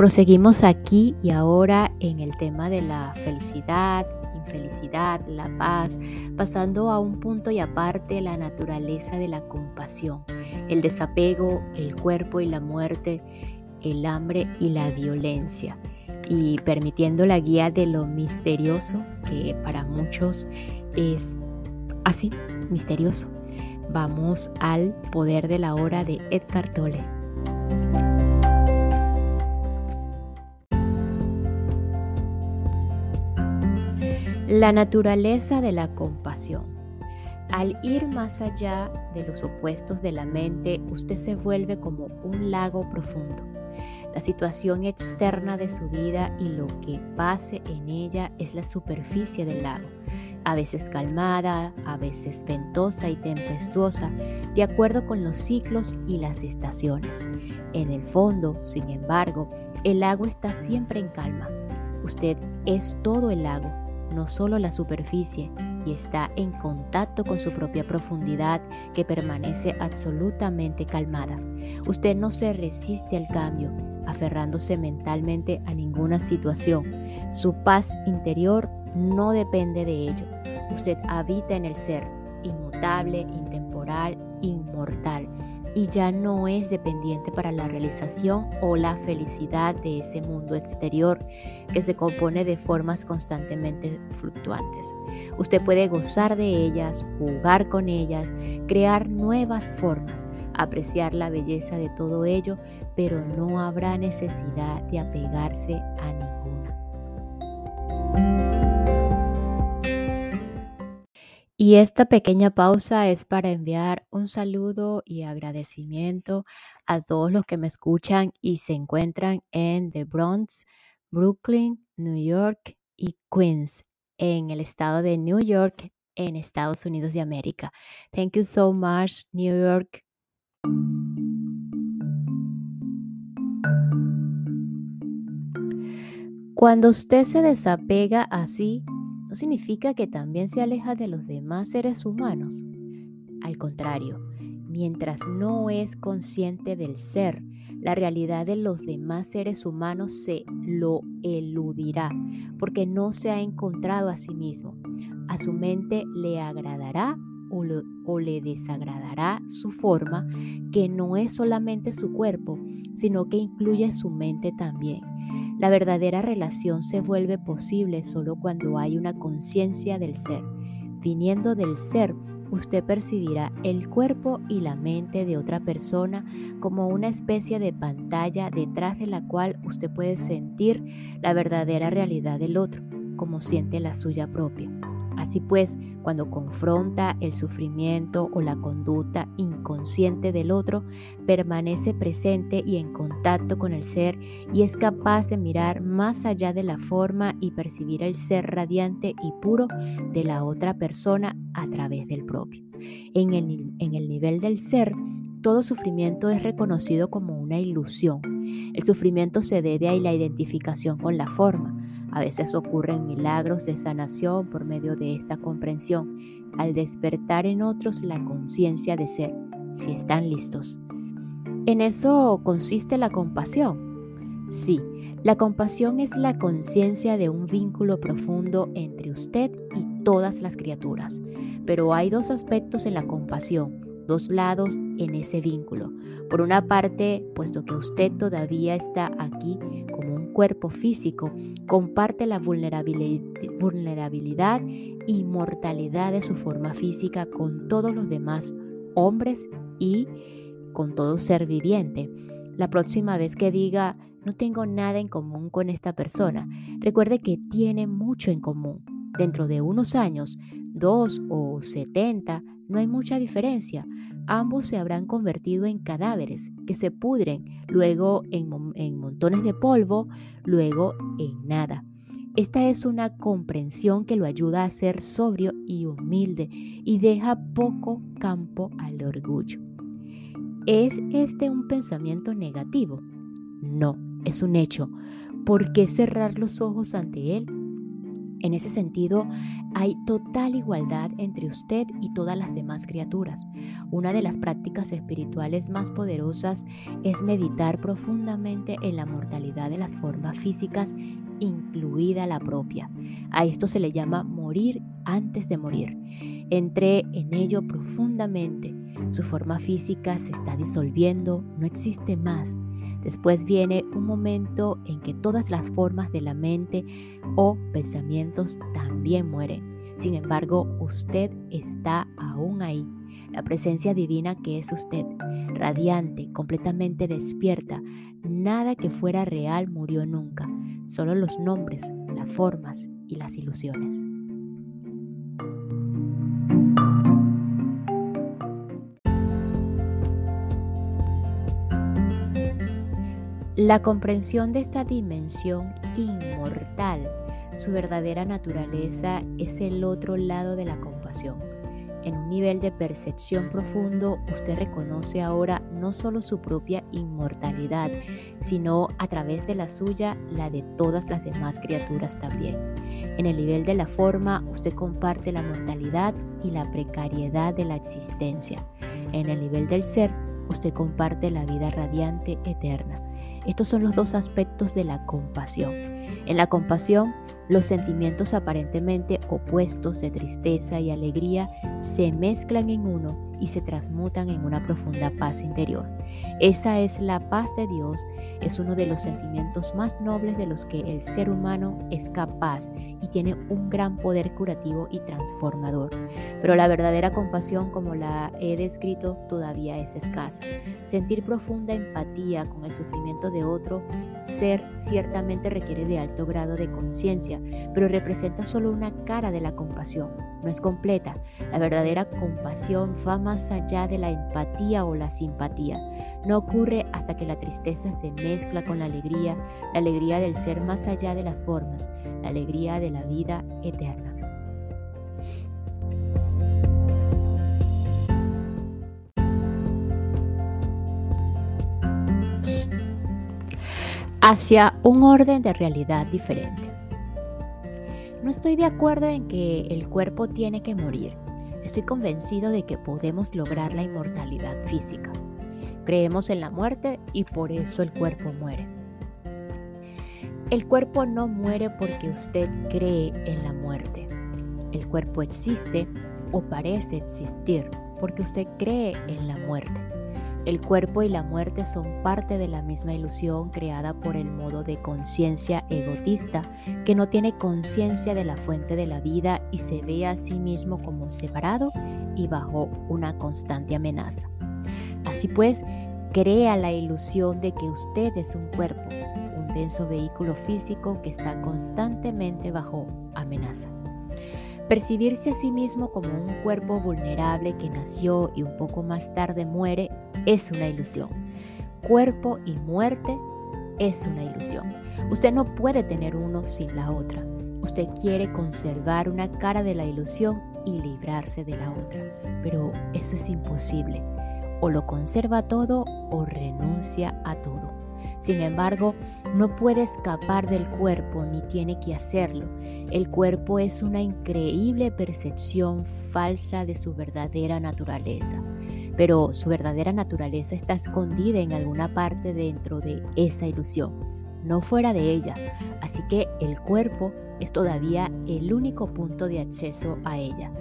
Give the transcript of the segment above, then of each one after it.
Proseguimos aquí y ahora en el tema de la felicidad, infelicidad, la paz, pasando a un punto y aparte la naturaleza de la compasión, el desapego, el cuerpo y la muerte, el hambre y la violencia, y permitiendo la guía de lo misterioso, que para muchos es así, misterioso. Vamos al poder de la hora de Edgar Tolle. La naturaleza de la compasión. Al ir más allá de los opuestos de la mente, usted se vuelve como un lago profundo. La situación externa de su vida y lo que pase en ella es la superficie del lago, a veces calmada, a veces ventosa y tempestuosa, de acuerdo con los ciclos y las estaciones. En el fondo, sin embargo, el lago está siempre en calma. Usted es todo el lago no solo la superficie, y está en contacto con su propia profundidad que permanece absolutamente calmada. Usted no se resiste al cambio, aferrándose mentalmente a ninguna situación. Su paz interior no depende de ello. Usted habita en el ser, inmutable, intemporal, inmortal y ya no es dependiente para la realización o la felicidad de ese mundo exterior que se compone de formas constantemente fluctuantes. Usted puede gozar de ellas, jugar con ellas, crear nuevas formas, apreciar la belleza de todo ello, pero no habrá necesidad de apegarse a ninguna. Y esta pequeña pausa es para enviar un saludo y agradecimiento a todos los que me escuchan y se encuentran en The Bronx, Brooklyn, New York y Queens, en el estado de New York, en Estados Unidos de América. Thank you so much, New York. Cuando usted se desapega así, no significa que también se aleja de los demás seres humanos. Al contrario, mientras no es consciente del ser, la realidad de los demás seres humanos se lo eludirá, porque no se ha encontrado a sí mismo. A su mente le agradará o, o, le desagradará su forma, que no es solamente su cuerpo, sino que incluye su mente también. La verdadera relación se vuelve posible solo cuando hay una conciencia del ser. Viniendo del ser, usted percibirá el cuerpo y la mente de otra persona como una especie de pantalla detrás de la cual usted puede sentir la verdadera realidad del otro, como siente la suya propia. Así pues, cuando confronta el sufrimiento o la conducta inconsciente del otro, permanece presente y en contacto con el ser y es capaz de mirar más allá de la forma y percibir el ser radiante y puro de la otra persona a través del propio. En el, nivel del ser, todo sufrimiento es reconocido como una ilusión. El sufrimiento se debe a la identificación con la forma a veces ocurren milagros de sanación por medio de esta comprensión, al despertar en otros la conciencia de ser, si están listos. ¿En eso consiste la compasión? Sí, la compasión es la conciencia de un vínculo profundo entre usted y todas las criaturas. Pero hay dos aspectos en la compasión, dos lados en ese vínculo. Por una parte, puesto que usted todavía está aquí cuerpo físico, comparte la vulnerabilidad y mortalidad de su forma física con todos los demás hombres y con todo ser viviente. La próxima vez que diga, no tengo nada en común con esta persona, recuerde que tiene mucho en común. Dentro de unos años, dos o setenta, no hay mucha diferencia. Ambos se habrán convertido en cadáveres que se pudren, luego en, montones de polvo, luego en nada. Esta es una comprensión que lo ayuda a ser sobrio y humilde y deja poco campo al orgullo. ¿Es este un pensamiento negativo? No, es un hecho. ¿Por qué cerrar los ojos ante él? En ese sentido, hay total igualdad entre usted y todas las demás criaturas. Una de las prácticas espirituales más poderosas es meditar profundamente en la mortalidad de las formas físicas, incluida la propia. A esto se le llama morir antes de morir. Entré en ello profundamente. Su forma física se está disolviendo, no existe más Después viene un momento en que todas las formas de la mente o pensamientos también mueren. Sin embargo, usted está aún ahí. La presencia divina que es usted, radiante, completamente despierta. Nada que fuera real murió nunca. Solo los nombres, las formas y las ilusiones. La comprensión de esta dimensión inmortal, su verdadera naturaleza, es el otro lado de la compasión. En un nivel de percepción profundo, usted reconoce ahora no solo su propia inmortalidad, sino a través de la suya, la de todas las demás criaturas también. En el nivel de la forma, usted comparte la mortalidad y la precariedad de la existencia. En el nivel del ser, usted comparte la vida radiante eterna. Estos son los dos aspectos de la compasión. En la compasión, los sentimientos aparentemente opuestos de tristeza y alegría se mezclan en uno y se transmutan en una profunda paz interior. Esa es la paz de Dios, es uno de los sentimientos más nobles de los que el ser humano es capaz y tiene un gran poder curativo y transformador. Pero la verdadera compasión, como la he descrito, todavía es escasa. Sentir profunda empatía con el sufrimiento de otro ser ciertamente requiere de alto grado de conciencia, pero representa solo una cara de la compasión, no es completa. La verdadera compasión va más allá de la empatía o la simpatía. No ocurre hasta que la tristeza se mezcla con la alegría, la alegría del ser más allá de las formas, la alegría de la vida eterna. hacia un orden de realidad diferente. No estoy de acuerdo en que el cuerpo tiene que morir. Estoy convencido de que podemos lograr la inmortalidad física. Creemos en la muerte y por eso el cuerpo muere. El cuerpo no muere porque usted cree en la muerte. El cuerpo existe o parece existir porque usted cree en la muerte. El cuerpo y la muerte son parte de la misma ilusión creada por el modo de conciencia egotista que no tiene conciencia de la fuente de la vida y se ve a sí mismo como separado y bajo una constante amenaza. Así pues, crea la ilusión de que usted es un cuerpo, un denso vehículo físico que está constantemente bajo amenaza. Percibirse a sí mismo como un cuerpo vulnerable que nació y un poco más tarde muere es una ilusión. Cuerpo y muerte es una ilusión. Usted no puede tener uno sin la otra. Usted quiere conservar una cara de la ilusión y librarse de la otra. Pero eso es imposible. O lo conserva todo o renuncia a todo. Sin embargo, no puede escapar del cuerpo ni tiene que hacerlo. El cuerpo es una increíble percepción falsa de su verdadera naturaleza, pero su verdadera naturaleza está escondida en alguna parte dentro de esa ilusión, no fuera de ella. Así que el cuerpo es todavía el único punto de acceso a ella.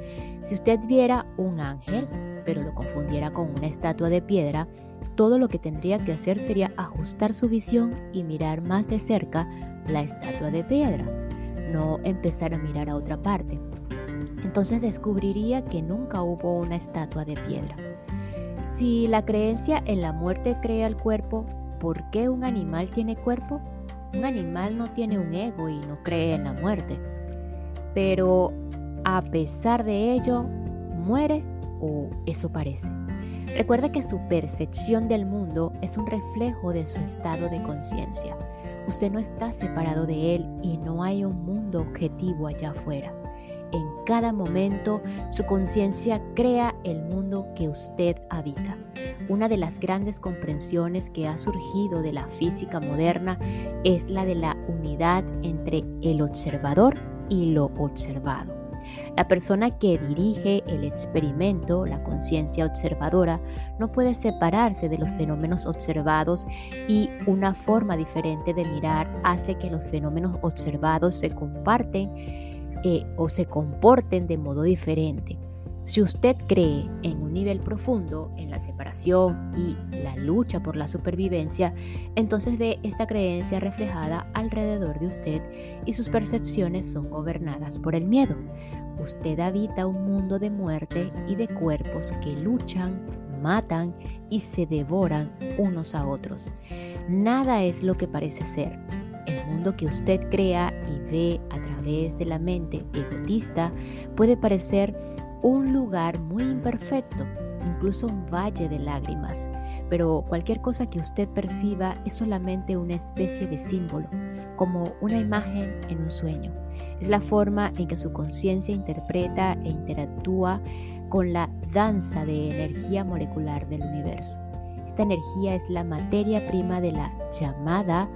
Si usted viera un ángel, pero lo confundiera con una estatua de piedra, todo lo que tendría que hacer sería ajustar su visión y mirar más de cerca la estatua de piedra, no empezar a mirar a otra parte. Entonces descubriría que nunca hubo una estatua de piedra. Si la creencia en la muerte crea el cuerpo, ¿por qué un animal tiene cuerpo? Un animal no tiene un ego y no cree en la muerte. Pero a pesar de ello, muere o eso parece. Recuerda que su percepción del mundo es un reflejo de su estado de conciencia. Usted no está separado de él y no hay un mundo objetivo allá afuera. En cada momento su conciencia crea el mundo que usted habita. Una de las grandes comprensiones que ha surgido de la física moderna es la de la unidad entre el observador y lo observado. La persona que dirige el experimento, la conciencia observadora, no puede separarse de los fenómenos observados y una forma diferente de mirar hace que los fenómenos observados se comparten eh, o se comporten de modo diferente. Si usted cree en un nivel profundo en la separación y la lucha por la supervivencia, entonces ve esta creencia reflejada alrededor de usted y sus percepciones son gobernadas por el miedo. Usted habita un mundo de muerte y de cuerpos que luchan, matan y se devoran unos a otros. Nada es lo que parece ser. El mundo que usted crea y ve a través de la mente egotista puede parecer un lugar muy imperfecto, incluso un valle de lágrimas, pero cualquier cosa que usted perciba es solamente una especie de símbolo, como una imagen en un sueño. Es la forma en que su conciencia interpreta e interactúa con la danza de energía molecular del universo. Esta energía es la materia prima de la llamada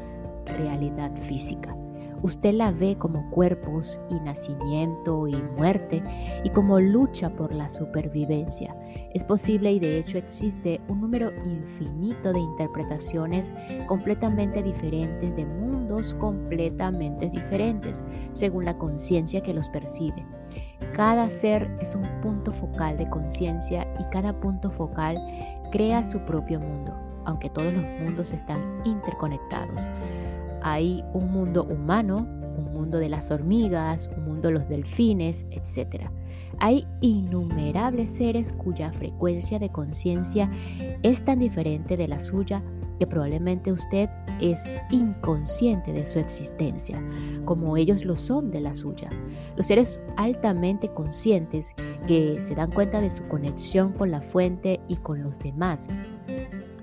realidad física. Usted la ve como cuerpos y nacimiento y muerte y como lucha por la supervivencia. Es posible y de hecho existe un número infinito de interpretaciones completamente diferentes de mundos completamente diferentes según la conciencia que los percibe. Cada ser es un punto focal de conciencia y cada punto focal crea su propio mundo, aunque todos los mundos están interconectados. Hay un mundo humano, un mundo de las hormigas, un mundo de los delfines, etc. Hay innumerables seres cuya frecuencia de conciencia es tan diferente de la suya que probablemente usted es inconsciente de su existencia, como ellos lo son de la suya. Los seres altamente conscientes que se dan cuenta de su conexión con la fuente y con los demás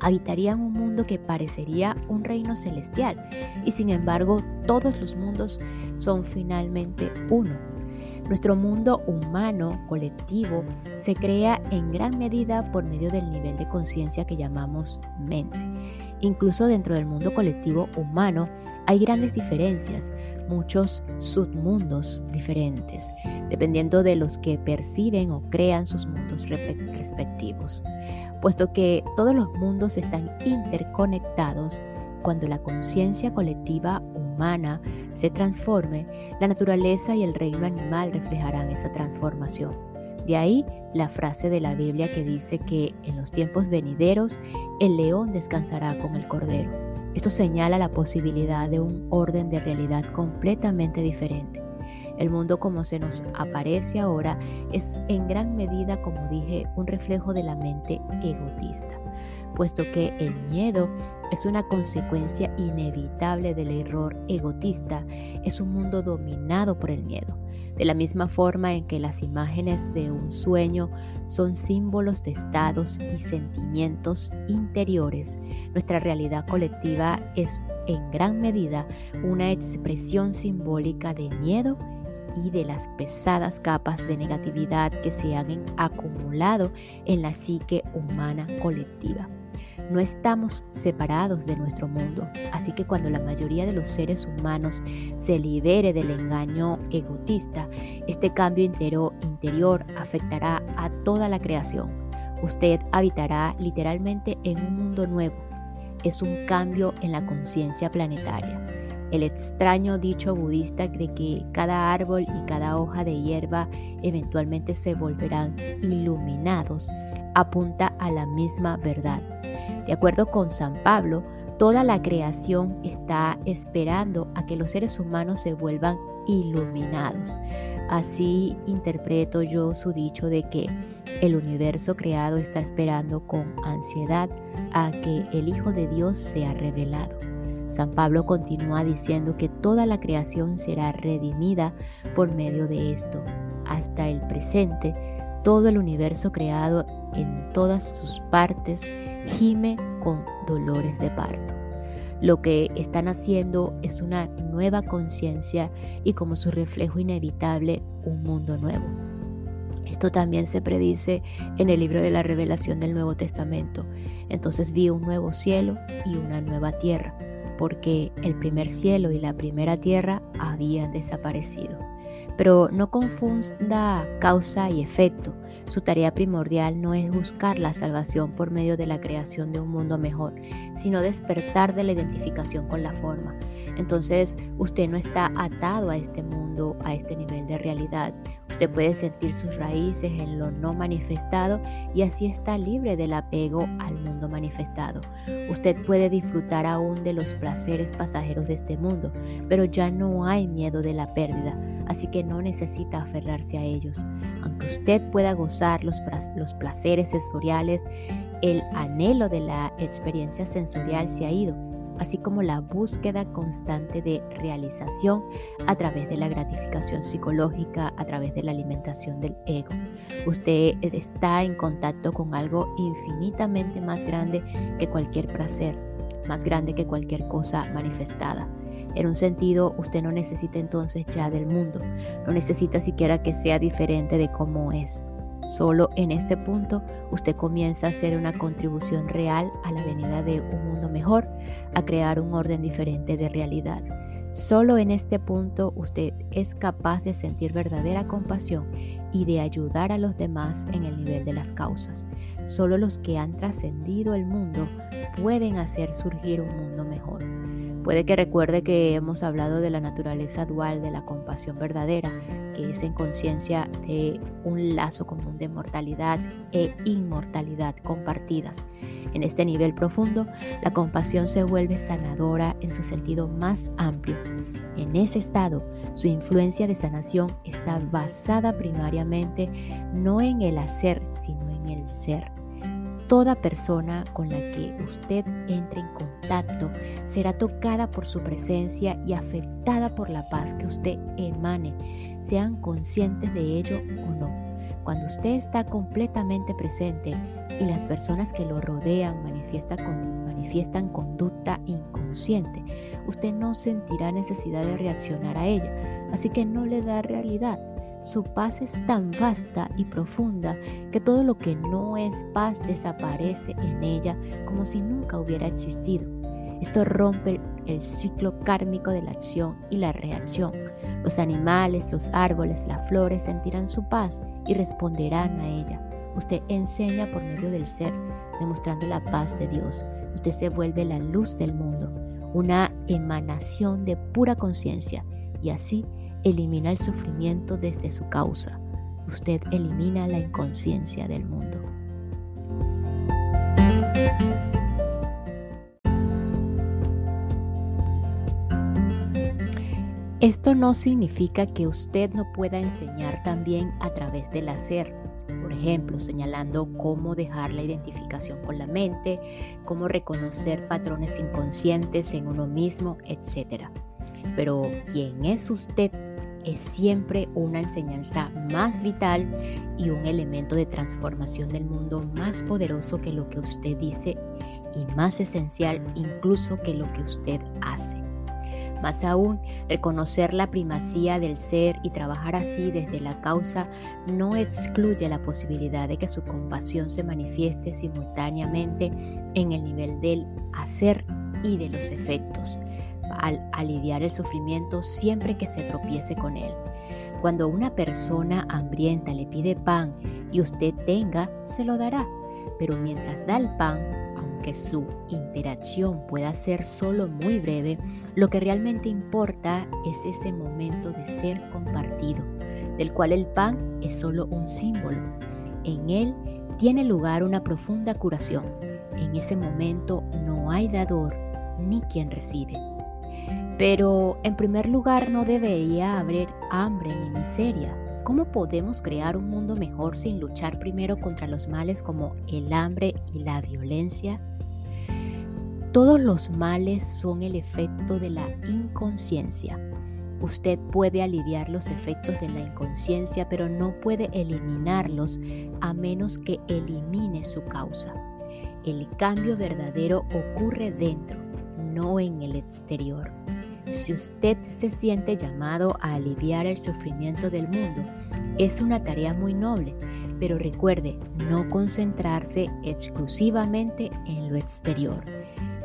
habitarían un mundo que parecería un reino celestial y sin embargo todos los mundos son finalmente uno. Nuestro mundo humano colectivo se crea en gran medida por medio del nivel de conciencia que llamamos mente. Incluso dentro del mundo colectivo humano hay grandes diferencias, muchos submundos diferentes, dependiendo de los que perciben o crean sus mundos respectivos puesto que todos los mundos están interconectados. Cuando la conciencia colectiva humana se transforme, la naturaleza y el reino animal reflejarán esa transformación. De ahí la frase de la Biblia que dice que en los tiempos venideros el león descansará con el cordero. Esto señala la posibilidad de un orden de realidad completamente diferente. El mundo como se nos aparece ahora es en gran medida, como dije, un reflejo de la mente egotista, puesto que el miedo es una consecuencia inevitable del error egotista, es un mundo dominado por el miedo. De la misma forma en que las imágenes de un sueño son símbolos de estados y sentimientos interiores, nuestra realidad colectiva es en gran medida una expresión simbólica de miedo y de las pesadas capas de negatividad que se han acumulado en la psique humana colectiva. No estamos separados de nuestro mundo, así que cuando la mayoría de los seres humanos se libere del engaño egotista, este cambio interior afectará a toda la creación. Usted habitará literalmente en un mundo nuevo. Es un cambio en la conciencia planetaria. El extraño dicho budista de que cada árbol y cada hoja de hierba eventualmente se volverán iluminados apunta a la misma verdad. De acuerdo con San Pablo, toda la creación está esperando a que los seres humanos se vuelvan iluminados. Así interpreto yo su dicho de que el universo creado está esperando con ansiedad a que el Hijo de Dios sea revelado. San Pablo continúa diciendo que toda la creación será redimida por medio de esto. Hasta el presente, todo el universo creado en todas sus partes gime con dolores de parto. Lo que están haciendo es una nueva conciencia y como su reflejo inevitable, un mundo nuevo. Esto también se predice en el libro de la revelación del Nuevo Testamento. Entonces vi un nuevo cielo y una nueva tierra, porque el primer cielo y la primera tierra habían desaparecido. Pero no confunda causa y efecto. Su tarea primordial no es buscar la salvación por medio de la creación de un mundo mejor, sino despertar de la identificación con la forma. Entonces usted no está atado a este mundo, a este nivel de realidad. Usted puede sentir sus raíces en lo no manifestado y así está libre del apego al mundo manifestado. Usted puede disfrutar aún de los placeres pasajeros de este mundo, pero ya no hay miedo de la pérdida, así que no necesita aferrarse a ellos. Aunque usted pueda gozar los, placeres sensoriales, el anhelo de la experiencia sensorial se ha ido así como la búsqueda constante de realización a través de la gratificación psicológica, a través de la alimentación del ego. Usted está en contacto con algo infinitamente más grande que cualquier placer, más grande que cualquier cosa manifestada. En un sentido, usted no necesita entonces ya del mundo, no necesita siquiera que sea diferente de cómo es. Solo en este punto usted comienza a hacer una contribución real a la venida de un mundo mejor, a crear un orden diferente de realidad. Solo en este punto usted es capaz de sentir verdadera compasión y de ayudar a los demás en el nivel de las causas. Solo los que han trascendido el mundo pueden hacer surgir un mundo mejor. Puede que recuerde que hemos hablado de la naturaleza dual de la compasión verdadera, que es en conciencia de un lazo común de mortalidad e inmortalidad compartidas. En este nivel profundo, la compasión se vuelve sanadora en su sentido más amplio. En ese estado, su influencia de sanación está basada primariamente no en el hacer, sino en el ser. Toda persona con la que usted entre en contacto será tocada por su presencia y afectada por la paz que usted emane, sean conscientes de ello o no. Cuando usted está completamente presente y las personas que lo rodean manifiestan, conducta inconsciente, usted no sentirá necesidad de reaccionar a ella, así que no le da realidad su paz es tan vasta y profunda que todo lo que no es paz desaparece en ella como si nunca hubiera existido. Esto rompe el ciclo kármico de la acción y la reacción. Los animales, los árboles, las flores sentirán su paz y responderán a ella. Usted enseña por medio del ser, demostrando la paz de Dios. Usted se vuelve la luz del mundo, una emanación de pura conciencia y así elimina el sufrimiento desde su causa. Usted elimina la inconsciencia del mundo. Esto no significa que usted no pueda enseñar también a través del hacer. Por ejemplo, señalando cómo dejar la identificación con la mente, cómo reconocer patrones inconscientes en uno mismo, etc. Pero ¿quién es usted es siempre una enseñanza más vital y un elemento de transformación del mundo más poderoso que lo que usted dice y más esencial incluso que lo que usted hace. Más aún, reconocer la primacía del ser y trabajar así desde la causa no excluye la posibilidad de que su compasión se manifieste simultáneamente en el nivel del hacer y de los efectos al aliviar el sufrimiento siempre que se tropiece con él. Cuando una persona hambrienta le pide pan y usted tenga, se lo dará. Pero mientras da el pan, aunque su interacción pueda ser solo muy breve, lo que realmente importa es ese momento de ser compartido, del cual el pan es solo un símbolo. En él tiene lugar una profunda curación. En ese momento no hay dador ni quien recibe. Pero en primer lugar no debería haber hambre ni miseria. ¿Cómo podemos crear un mundo mejor sin luchar primero contra los males como el hambre y la violencia? Todos los males son el efecto de la inconsciencia. Usted puede aliviar los efectos de la inconsciencia, pero no puede eliminarlos a menos que elimine su causa. El cambio verdadero ocurre dentro, no en el exterior. Si usted se siente llamado a aliviar el sufrimiento del mundo, es una tarea muy noble, pero recuerde no concentrarse exclusivamente en lo exterior.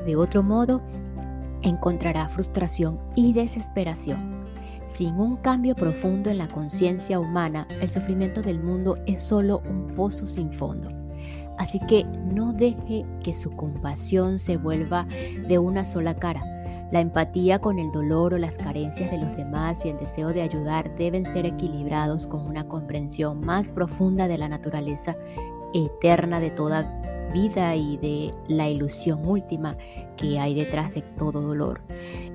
De otro modo, encontrará frustración y desesperación. Sin un cambio profundo en la conciencia humana, el sufrimiento del mundo es solo un pozo sin fondo. Así que no deje que su compasión se vuelva de una sola cara. La empatía con el dolor o las carencias de los demás y el deseo de ayudar deben ser equilibrados con una comprensión más profunda de la naturaleza eterna de toda vida y de la ilusión última que hay detrás de todo dolor.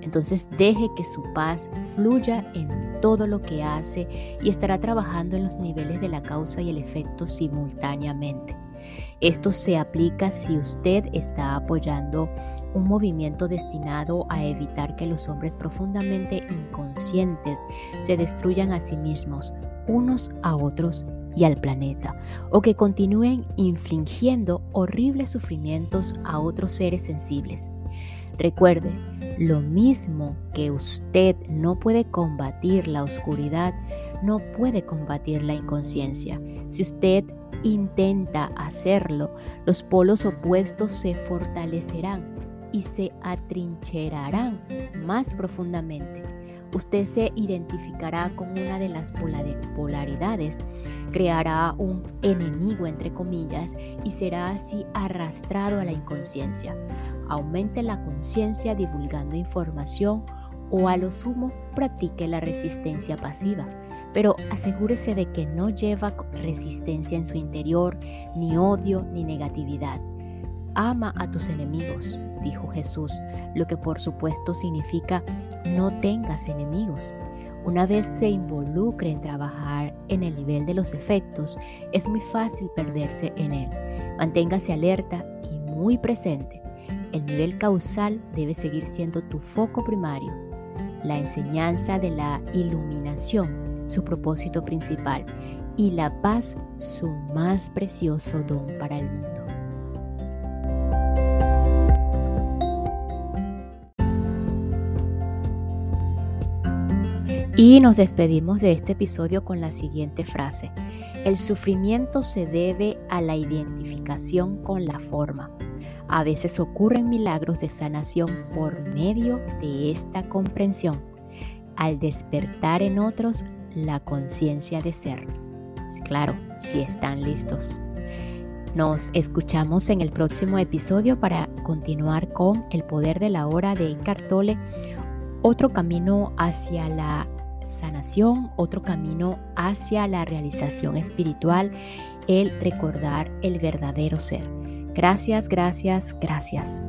Entonces deje que su paz fluya en todo lo que hace y estará trabajando en los niveles de la causa y el efecto simultáneamente. Esto se aplica si usted está apoyando un movimiento destinado a evitar que los hombres profundamente inconscientes se destruyan a sí mismos, unos a otros y al planeta, o que continúen infligiendo horribles sufrimientos a otros seres sensibles. Recuerde, lo mismo que usted no puede combatir la oscuridad, no puede combatir la inconsciencia. Si usted intenta hacerlo, los polos opuestos se fortalecerán y se atrincherarán más profundamente. Usted se identificará con una de las polaridades, creará un enemigo entre comillas y será así arrastrado a la inconsciencia. Aumente la conciencia divulgando información o a lo sumo practique la resistencia pasiva pero asegúrese de que no lleva resistencia en su interior, ni odio, ni negatividad. Ama a tus enemigos, dijo Jesús, lo que por supuesto significa no tengas enemigos. Una vez se involucre en trabajar en el nivel de los efectos, es muy fácil perderse en él. Manténgase alerta y muy presente. El nivel causal debe seguir siendo tu foco primario. La enseñanza de la iluminación, su propósito principal, y la paz, su más precioso don para el mundo. Y nos despedimos de este episodio con la siguiente frase. El sufrimiento se debe a la identificación con la forma. A veces ocurren milagros de sanación por medio de esta comprensión, al despertar en otros la conciencia de ser. Claro, si están listos. Nos escuchamos en el próximo episodio para continuar con El poder de la hora de Cartole, otro camino hacia la sanación, otro camino hacia la realización espiritual, el recordar el verdadero ser. Gracias, gracias, gracias.